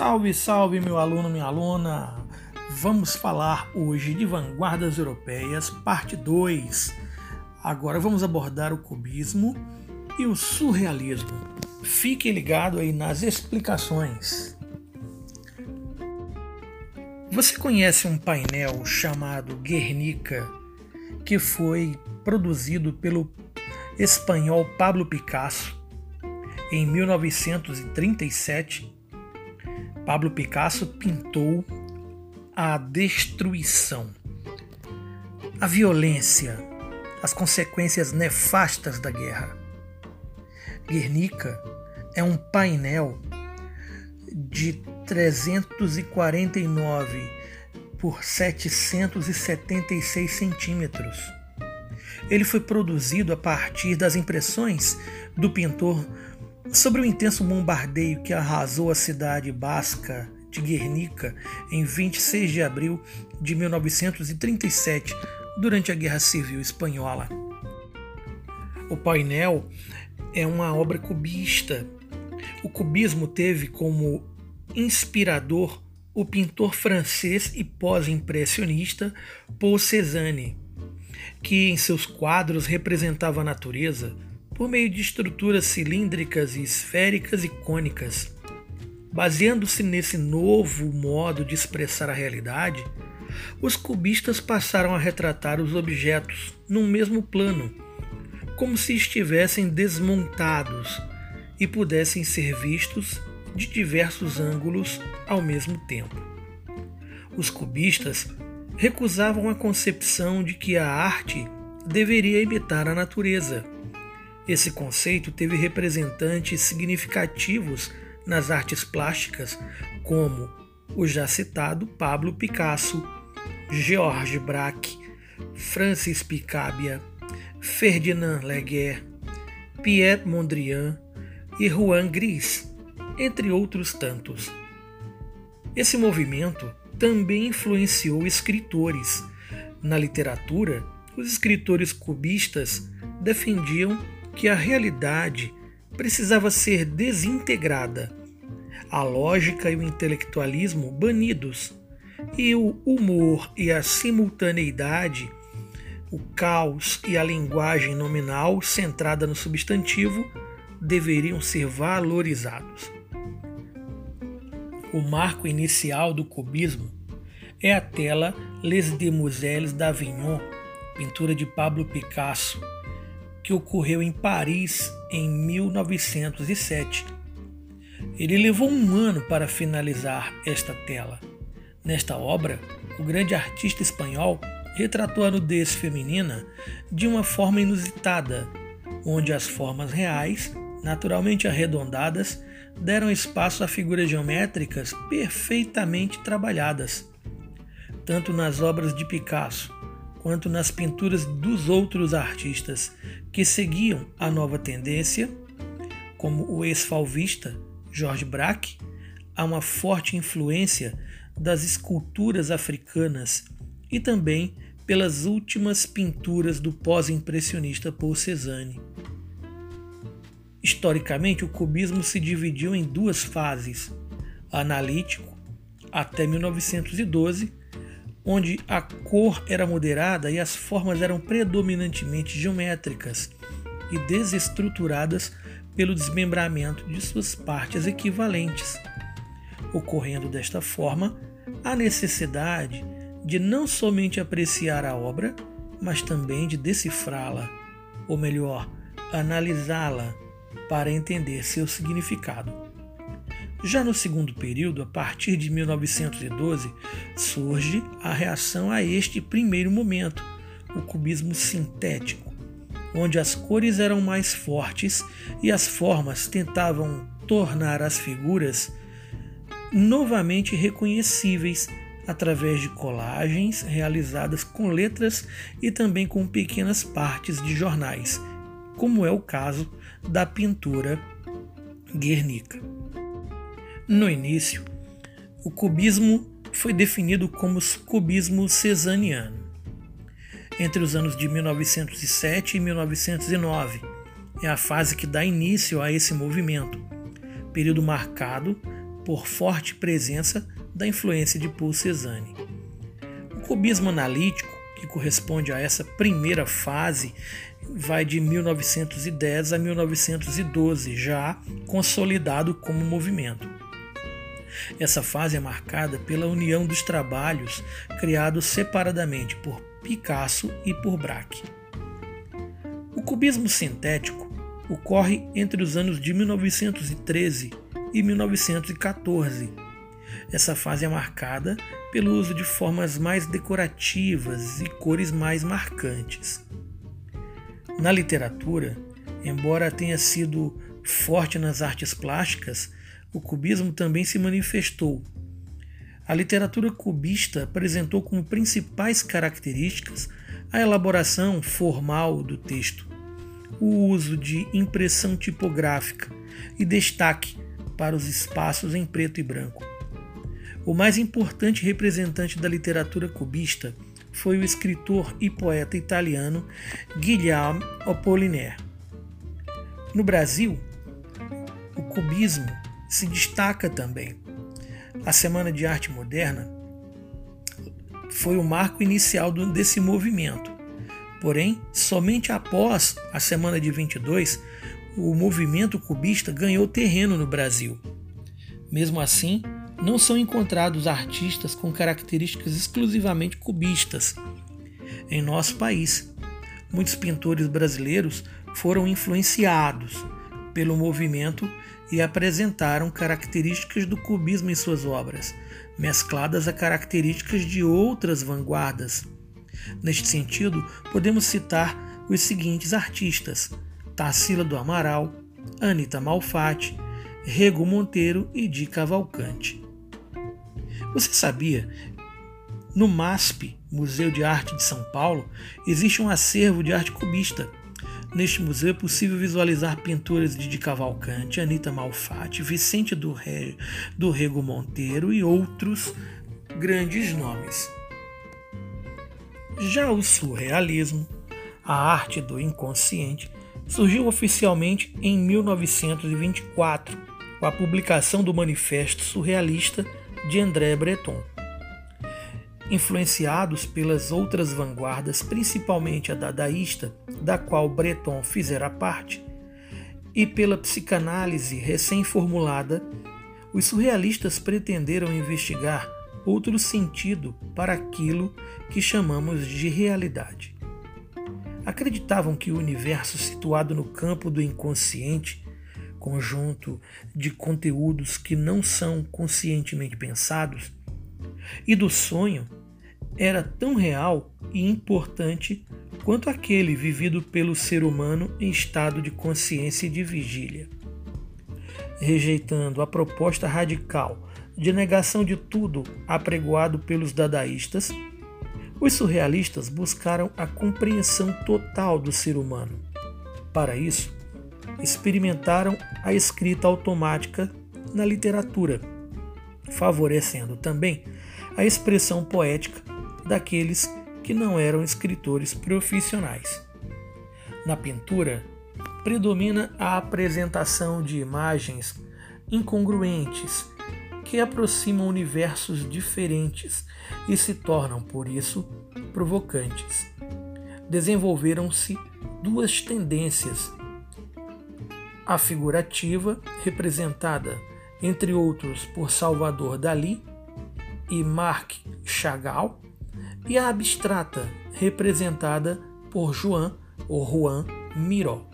Salve, salve, meu aluno, minha aluna! Vamos falar hoje de vanguardas europeias, parte 2. Agora vamos abordar o cubismo e o surrealismo. Fique ligado aí nas explicações. Você conhece um painel chamado Guernica, que foi produzido pelo espanhol Pablo Picasso em 1937? Pablo Picasso pintou a destruição, a violência, as consequências nefastas da guerra. Guernica é um painel de 349 por 776 centímetros. Ele foi produzido a partir das impressões do pintor sobre o intenso bombardeio que arrasou a cidade basca de Guernica em 26 de abril de 1937, durante a Guerra Civil Espanhola. O painel é uma obra cubista. O cubismo teve como inspirador o pintor francês e pós-impressionista Paul Cézanne, que em seus quadros representava a natureza, por meio de estruturas cilíndricas esféricas e cônicas. Baseando-se nesse novo modo de expressar a realidade, os cubistas passaram a retratar os objetos num mesmo plano, como se estivessem desmontados e pudessem ser vistos de diversos ângulos ao mesmo tempo. Os cubistas recusavam a concepção de que a arte deveria imitar a natureza esse conceito teve representantes significativos nas artes plásticas, como o já citado Pablo Picasso, Georges Braque, Francis Picabia, Ferdinand Leguer, Pierre Mondrian e Juan Gris, entre outros tantos. Esse movimento também influenciou escritores. Na literatura, os escritores cubistas defendiam que a realidade precisava ser desintegrada, a lógica e o intelectualismo banidos, e o humor e a simultaneidade, o caos e a linguagem nominal centrada no substantivo deveriam ser valorizados. O marco inicial do cubismo é a tela Les Demoiselles d'Avignon, pintura de Pablo Picasso, que ocorreu em Paris em 1907. Ele levou um ano para finalizar esta tela. Nesta obra, o grande artista espanhol retratou a nudez feminina de uma forma inusitada, onde as formas reais, naturalmente arredondadas, deram espaço a figuras geométricas perfeitamente trabalhadas. Tanto nas obras de Picasso quanto nas pinturas dos outros artistas que seguiam a nova tendência, como o ex-falvista George Braque, há uma forte influência das esculturas africanas e também pelas últimas pinturas do pós-impressionista Paul Cézanne. Historicamente, o cubismo se dividiu em duas fases: analítico, até 1912, onde a cor era moderada e as formas eram predominantemente geométricas e desestruturadas pelo desmembramento de suas partes equivalentes, ocorrendo desta forma a necessidade de não somente apreciar a obra, mas também de decifrá-la, ou melhor, analisá-la para entender seu significado. Já no segundo período, a partir de 1912, surge a reação a este primeiro momento, o cubismo sintético, onde as cores eram mais fortes e as formas tentavam tornar as figuras novamente reconhecíveis através de colagens realizadas com letras e também com pequenas partes de jornais, como é o caso da pintura Guernica. No início, o cubismo foi definido como cubismo cesaniano. Entre os anos de 1907 e 1909 é a fase que dá início a esse movimento, período marcado por forte presença da influência de Paul Cézanne. O cubismo analítico, que corresponde a essa primeira fase, vai de 1910 a 1912, já consolidado como movimento. Essa fase é marcada pela união dos trabalhos criados separadamente por Picasso e por Braque. O cubismo sintético ocorre entre os anos de 1913 e 1914. Essa fase é marcada pelo uso de formas mais decorativas e cores mais marcantes. Na literatura, embora tenha sido forte nas artes plásticas, o cubismo também se manifestou. A literatura cubista apresentou como principais características a elaboração formal do texto, o uso de impressão tipográfica e destaque para os espaços em preto e branco. O mais importante representante da literatura cubista foi o escritor e poeta italiano Guilherme Apollinaire. No Brasil, o cubismo se destaca também. A Semana de Arte Moderna foi o marco inicial desse movimento. Porém, somente após a Semana de 22, o movimento cubista ganhou terreno no Brasil. Mesmo assim, não são encontrados artistas com características exclusivamente cubistas em nosso país. Muitos pintores brasileiros foram influenciados pelo movimento e apresentaram características do cubismo em suas obras, mescladas a características de outras vanguardas. Neste sentido, podemos citar os seguintes artistas: Tarsila do Amaral, Anita Malfatti, Rego Monteiro e Di Cavalcante. Você sabia? No MASP, Museu de Arte de São Paulo, existe um acervo de arte cubista Neste museu é possível visualizar pinturas de, de Cavalcante, Anita Malfatti, Vicente do, Re, do Rego Monteiro e outros grandes nomes. Já o surrealismo, a arte do inconsciente, surgiu oficialmente em 1924, com a publicação do Manifesto Surrealista de André Breton influenciados pelas outras vanguardas, principalmente a dadaísta, da qual Breton fizera parte, e pela psicanálise recém-formulada, os surrealistas pretenderam investigar outro sentido para aquilo que chamamos de realidade. Acreditavam que o universo situado no campo do inconsciente, conjunto de conteúdos que não são conscientemente pensados, e do sonho era tão real e importante quanto aquele vivido pelo ser humano em estado de consciência e de vigília. Rejeitando a proposta radical de negação de tudo apregoado pelos dadaístas, os surrealistas buscaram a compreensão total do ser humano. Para isso, experimentaram a escrita automática na literatura, favorecendo também a expressão poética daqueles que não eram escritores profissionais. Na pintura, predomina a apresentação de imagens incongruentes que aproximam universos diferentes e se tornam, por isso, provocantes. Desenvolveram-se duas tendências. A figurativa, representada, entre outros, por Salvador Dalí e Marc Chagall, e a abstrata, representada por Joan ou Juan Miró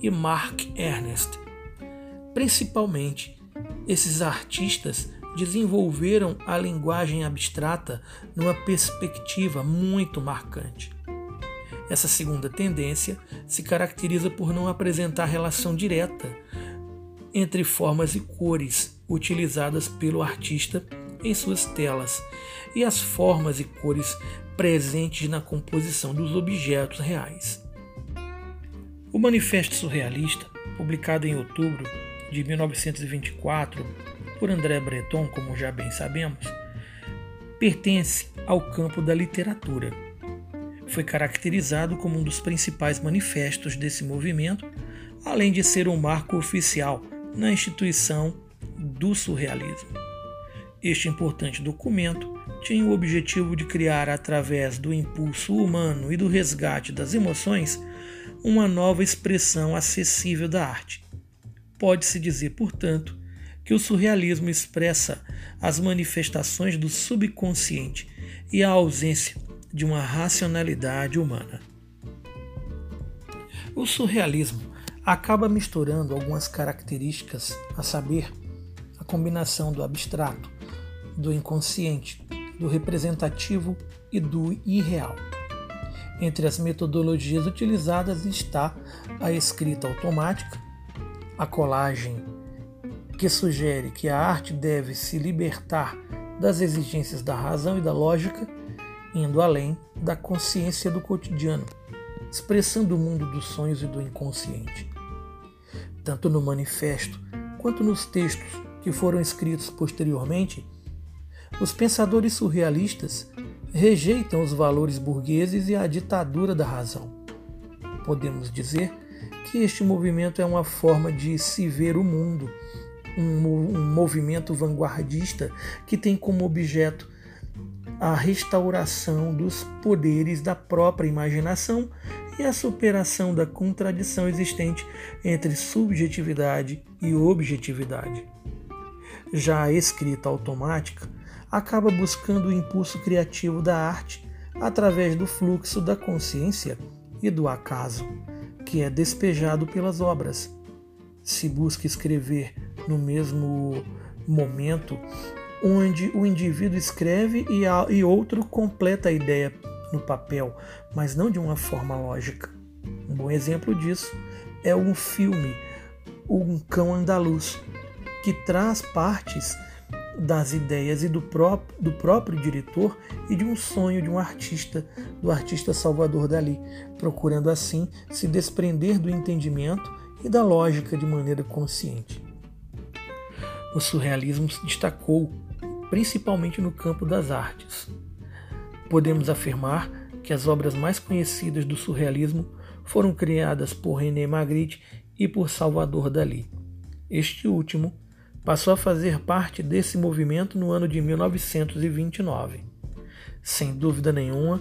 e Marc Ernest. Principalmente, esses artistas desenvolveram a linguagem abstrata numa perspectiva muito marcante. Essa segunda tendência se caracteriza por não apresentar relação direta entre formas e cores utilizadas pelo artista em suas telas e as formas e cores presentes na composição dos objetos reais. O Manifesto Surrealista, publicado em outubro de 1924 por André Breton, como já bem sabemos, pertence ao campo da literatura. Foi caracterizado como um dos principais manifestos desse movimento, além de ser um marco oficial na instituição do surrealismo. Este importante documento tinha o objetivo de criar, através do impulso humano e do resgate das emoções, uma nova expressão acessível da arte. Pode-se dizer, portanto, que o surrealismo expressa as manifestações do subconsciente e a ausência de uma racionalidade humana. O surrealismo acaba misturando algumas características, a saber, a combinação do abstrato, do inconsciente, do representativo e do irreal. Entre as metodologias utilizadas está a escrita automática, a colagem, que sugere que a arte deve se libertar das exigências da razão e da lógica, indo além da consciência do cotidiano, expressando o mundo dos sonhos e do inconsciente. Tanto no manifesto quanto nos textos que foram escritos posteriormente, os pensadores surrealistas rejeitam os valores burgueses e a ditadura da razão. Podemos dizer que este movimento é uma forma de se ver o mundo, um, um movimento vanguardista que tem como objeto a restauração dos poderes da própria imaginação e a superação da contradição existente entre subjetividade e objetividade. Já a escrita automática acaba buscando o impulso criativo da arte através do fluxo da consciência e do acaso, que é despejado pelas obras. Se busca escrever no mesmo momento onde o indivíduo escreve e, a, e outro completa a ideia no papel, mas não de uma forma lógica. Um bom exemplo disso é um filme, Um Cão Andaluz, que traz partes das ideias e do próprio, do próprio diretor e de um sonho de um artista, do artista Salvador Dali, procurando assim se desprender do entendimento e da lógica de maneira consciente. O surrealismo se destacou principalmente no campo das artes. Podemos afirmar que as obras mais conhecidas do surrealismo foram criadas por René Magritte e por Salvador Dali. Este último passou a fazer parte desse movimento no ano de 1929. Sem dúvida nenhuma,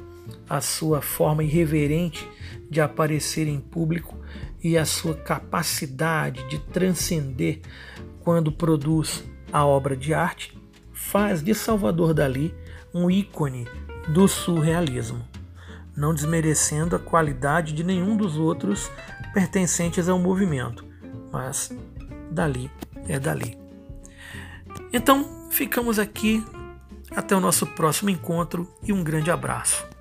a sua forma irreverente de aparecer em público e a sua capacidade de transcender quando produz a obra de arte faz de Salvador Dali um ícone do surrealismo, não desmerecendo a qualidade de nenhum dos outros pertencentes ao movimento, mas Dali é Dali. Então, ficamos aqui. Até o nosso próximo encontro e um grande abraço.